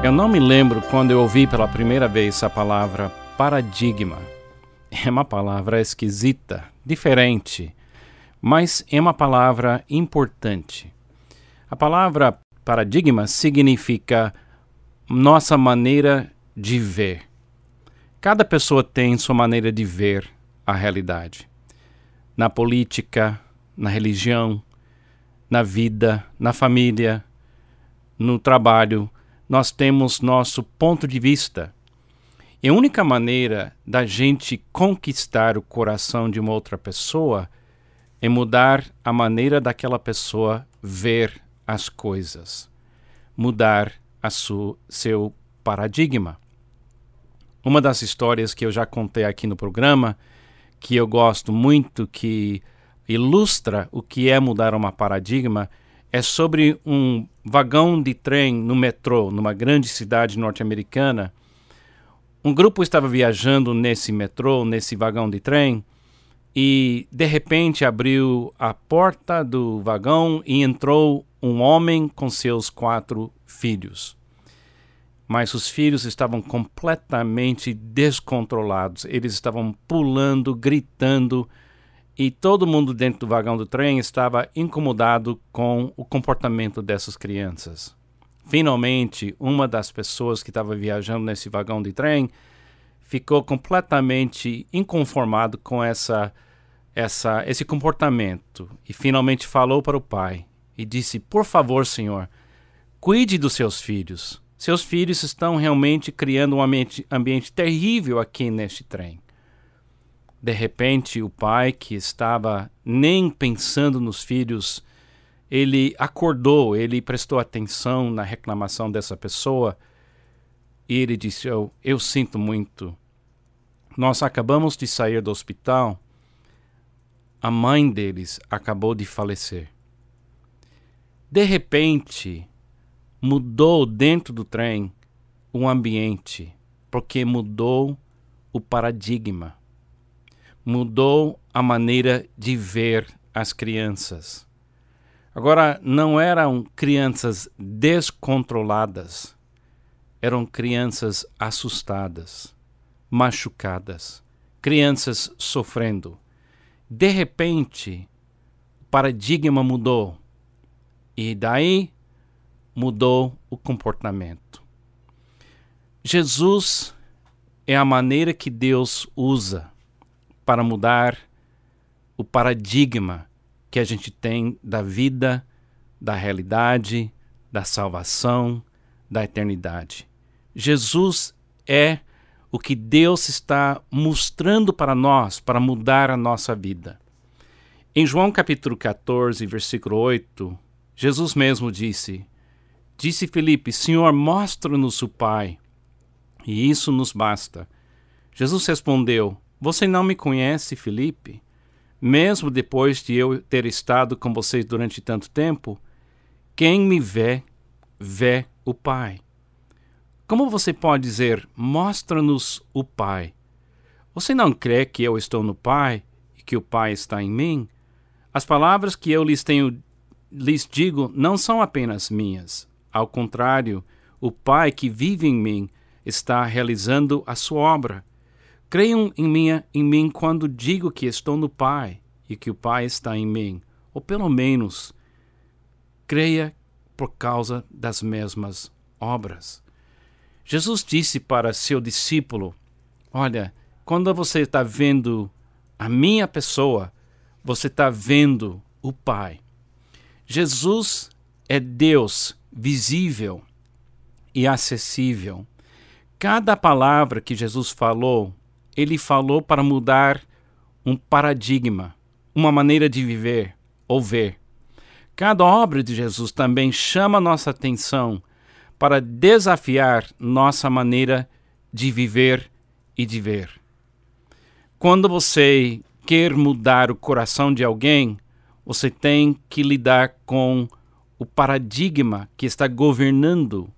Eu não me lembro quando eu ouvi pela primeira vez a palavra paradigma. É uma palavra esquisita, diferente, mas é uma palavra importante. A palavra paradigma significa nossa maneira de ver. Cada pessoa tem sua maneira de ver a realidade. Na política, na religião, na vida, na família, no trabalho, nós temos nosso ponto de vista. E a única maneira da gente conquistar o coração de uma outra pessoa é mudar a maneira daquela pessoa ver as coisas, mudar a su, seu paradigma. Uma das histórias que eu já contei aqui no programa, que eu gosto muito, que ilustra o que é mudar uma paradigma, é sobre um vagão de trem no metrô, numa grande cidade norte-americana. Um grupo estava viajando nesse metrô, nesse vagão de trem, e de repente abriu a porta do vagão e entrou um homem com seus quatro filhos. Mas os filhos estavam completamente descontrolados. Eles estavam pulando, gritando, e todo mundo dentro do vagão do trem estava incomodado com o comportamento dessas crianças. Finalmente, uma das pessoas que estava viajando nesse vagão de trem ficou completamente inconformado com essa, essa, esse comportamento e finalmente falou para o pai e disse: Por favor, senhor, cuide dos seus filhos. Seus filhos estão realmente criando um ambiente, ambiente terrível aqui neste trem. De repente, o pai, que estava nem pensando nos filhos, ele acordou, ele prestou atenção na reclamação dessa pessoa e ele disse: oh, Eu sinto muito. Nós acabamos de sair do hospital, a mãe deles acabou de falecer. De repente, mudou dentro do trem o ambiente, porque mudou o paradigma mudou a maneira de ver as crianças. Agora, não eram crianças descontroladas, eram crianças assustadas, machucadas, crianças sofrendo. De repente, o paradigma mudou e daí mudou o comportamento. Jesus é a maneira que Deus usa para mudar o paradigma que a gente tem da vida, da realidade, da salvação, da eternidade. Jesus é o que Deus está mostrando para nós para mudar a nossa vida. Em João capítulo 14, versículo 8, Jesus mesmo disse: Disse Filipe, Senhor, mostra-nos o Pai, e isso nos basta. Jesus respondeu: você não me conhece, Felipe? Mesmo depois de eu ter estado com vocês durante tanto tempo, quem me vê, vê o Pai. Como você pode dizer, mostra-nos o Pai? Você não crê que eu estou no Pai e que o Pai está em mim? As palavras que eu lhes tenho lhes digo não são apenas minhas. Ao contrário, o Pai que vive em mim está realizando a sua obra. Creiam em mim, em mim quando digo que estou no Pai e que o Pai está em mim, ou pelo menos creia por causa das mesmas obras. Jesus disse para seu discípulo: Olha, quando você está vendo a minha pessoa, você está vendo o Pai. Jesus é Deus visível e acessível. Cada palavra que Jesus falou ele falou para mudar um paradigma, uma maneira de viver ou ver. Cada obra de Jesus também chama nossa atenção para desafiar nossa maneira de viver e de ver. Quando você quer mudar o coração de alguém, você tem que lidar com o paradigma que está governando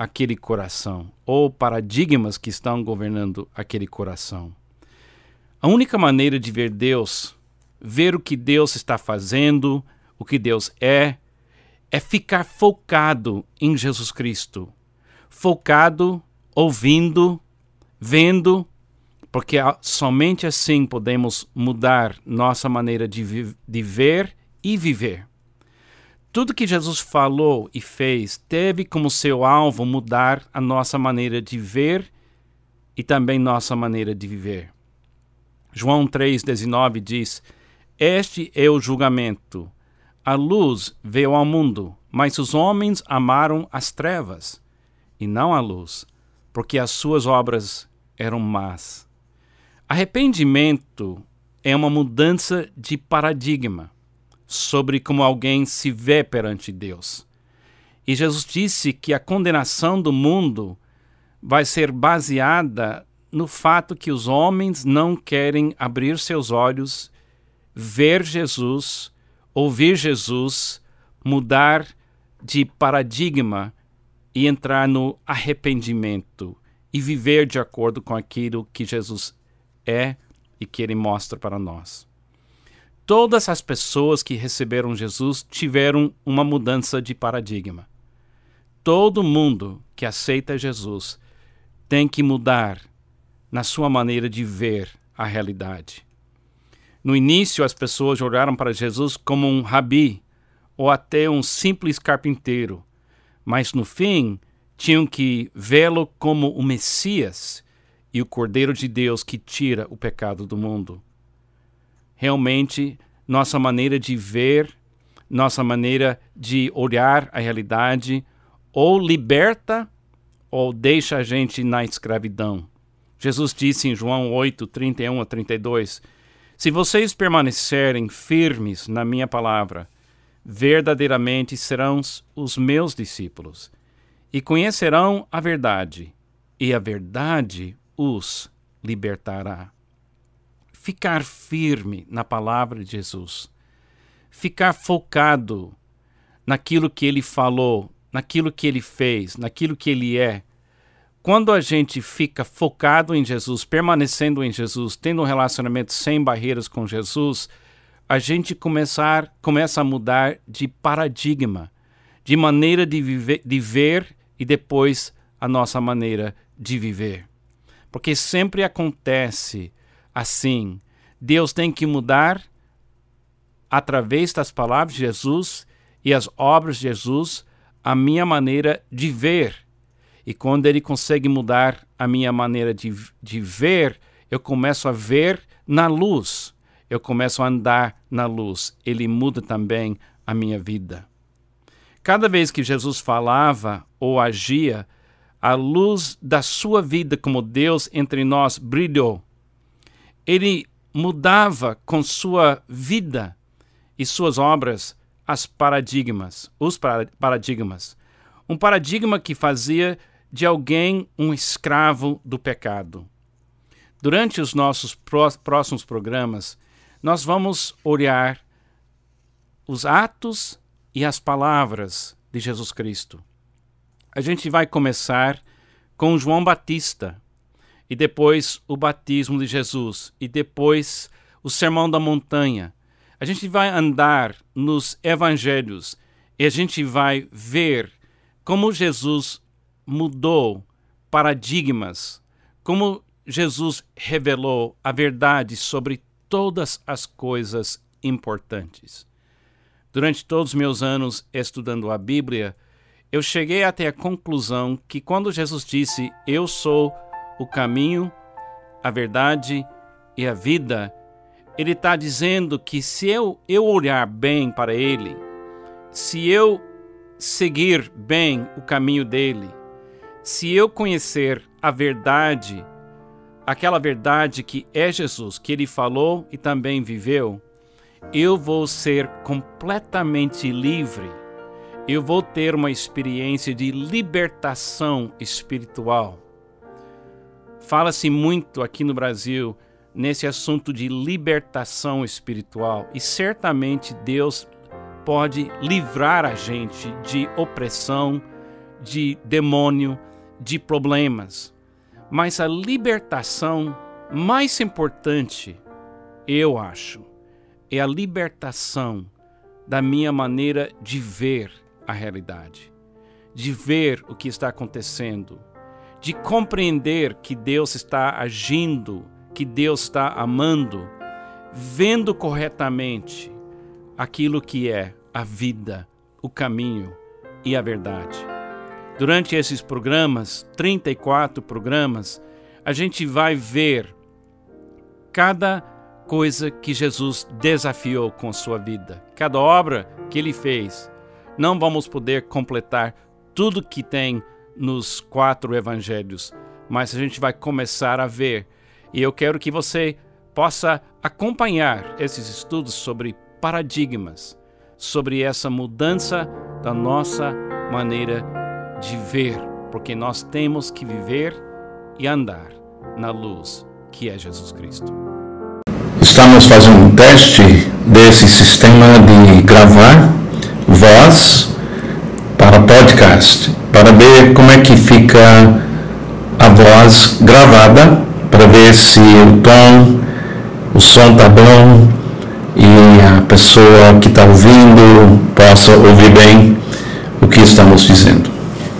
aquele coração, ou paradigmas que estão governando aquele coração. A única maneira de ver Deus, ver o que Deus está fazendo, o que Deus é, é ficar focado em Jesus Cristo, focado, ouvindo, vendo, porque somente assim podemos mudar nossa maneira de, de ver e viver. Tudo que Jesus falou e fez teve como seu alvo mudar a nossa maneira de ver e também nossa maneira de viver. João 3,19 diz: Este é o julgamento. A luz veio ao mundo, mas os homens amaram as trevas e não a luz, porque as suas obras eram más. Arrependimento é uma mudança de paradigma sobre como alguém se vê perante Deus. E Jesus disse que a condenação do mundo vai ser baseada no fato que os homens não querem abrir seus olhos, ver Jesus, ouvir Jesus, mudar de paradigma e entrar no arrependimento e viver de acordo com aquilo que Jesus é e que ele mostra para nós. Todas as pessoas que receberam Jesus tiveram uma mudança de paradigma. Todo mundo que aceita Jesus tem que mudar na sua maneira de ver a realidade. No início, as pessoas olharam para Jesus como um rabi ou até um simples carpinteiro, mas no fim tinham que vê-lo como o Messias e o Cordeiro de Deus que tira o pecado do mundo. Realmente, nossa maneira de ver, nossa maneira de olhar a realidade, ou liberta ou deixa a gente na escravidão. Jesus disse em João 8, 31 a 32: Se vocês permanecerem firmes na minha palavra, verdadeiramente serão os meus discípulos, e conhecerão a verdade, e a verdade os libertará. Ficar firme na palavra de Jesus, ficar focado naquilo que ele falou, naquilo que ele fez, naquilo que ele é, quando a gente fica focado em Jesus, permanecendo em Jesus, tendo um relacionamento sem barreiras com Jesus, a gente começar, começa a mudar de paradigma, de maneira de, viver, de ver e depois a nossa maneira de viver. Porque sempre acontece assim. Deus tem que mudar através das palavras de Jesus e as obras de Jesus a minha maneira de ver e quando ele consegue mudar a minha maneira de, de ver, eu começo a ver na luz. Eu começo a andar na luz. Ele muda também a minha vida. Cada vez que Jesus falava ou agia, a luz da sua vida como Deus entre nós brilhou. Ele mudava com sua vida e suas obras as paradigmas, os paradigmas. Um paradigma que fazia de alguém um escravo do pecado. Durante os nossos próximos programas, nós vamos olhar os atos e as palavras de Jesus Cristo. A gente vai começar com João Batista, e depois o batismo de Jesus, e depois o Sermão da Montanha. A gente vai andar nos evangelhos e a gente vai ver como Jesus mudou paradigmas, como Jesus revelou a verdade sobre todas as coisas importantes. Durante todos os meus anos estudando a Bíblia, eu cheguei até a conclusão que quando Jesus disse: Eu sou o caminho, a verdade e a vida, ele está dizendo que se eu, eu olhar bem para ele, se eu seguir bem o caminho dele, se eu conhecer a verdade, aquela verdade que é Jesus, que ele falou e também viveu, eu vou ser completamente livre. Eu vou ter uma experiência de libertação espiritual. Fala-se muito aqui no Brasil nesse assunto de libertação espiritual e certamente Deus pode livrar a gente de opressão, de demônio, de problemas, mas a libertação mais importante, eu acho, é a libertação da minha maneira de ver a realidade, de ver o que está acontecendo, de compreender que Deus está agindo, que Deus está amando, vendo corretamente aquilo que é a vida, o caminho e a verdade. Durante esses programas, 34 programas, a gente vai ver cada coisa que Jesus desafiou com sua vida, cada obra que ele fez. Não vamos poder completar tudo que tem nos quatro evangelhos, mas a gente vai começar a ver. E eu quero que você possa acompanhar esses estudos sobre paradigmas, sobre essa mudança da nossa maneira de ver, porque nós temos que viver e andar na luz que é Jesus Cristo. Estamos fazendo um teste desse sistema de gravar voz para podcast, para ver como é que fica a voz gravada, para ver se o tom, o som tá bom e a pessoa que está ouvindo possa ouvir bem o que estamos dizendo.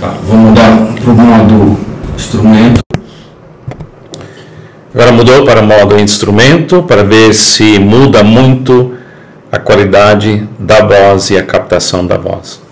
Tá, vou mudar para o modo instrumento. Agora mudou para modo instrumento para ver se muda muito a qualidade da voz e a captação da voz.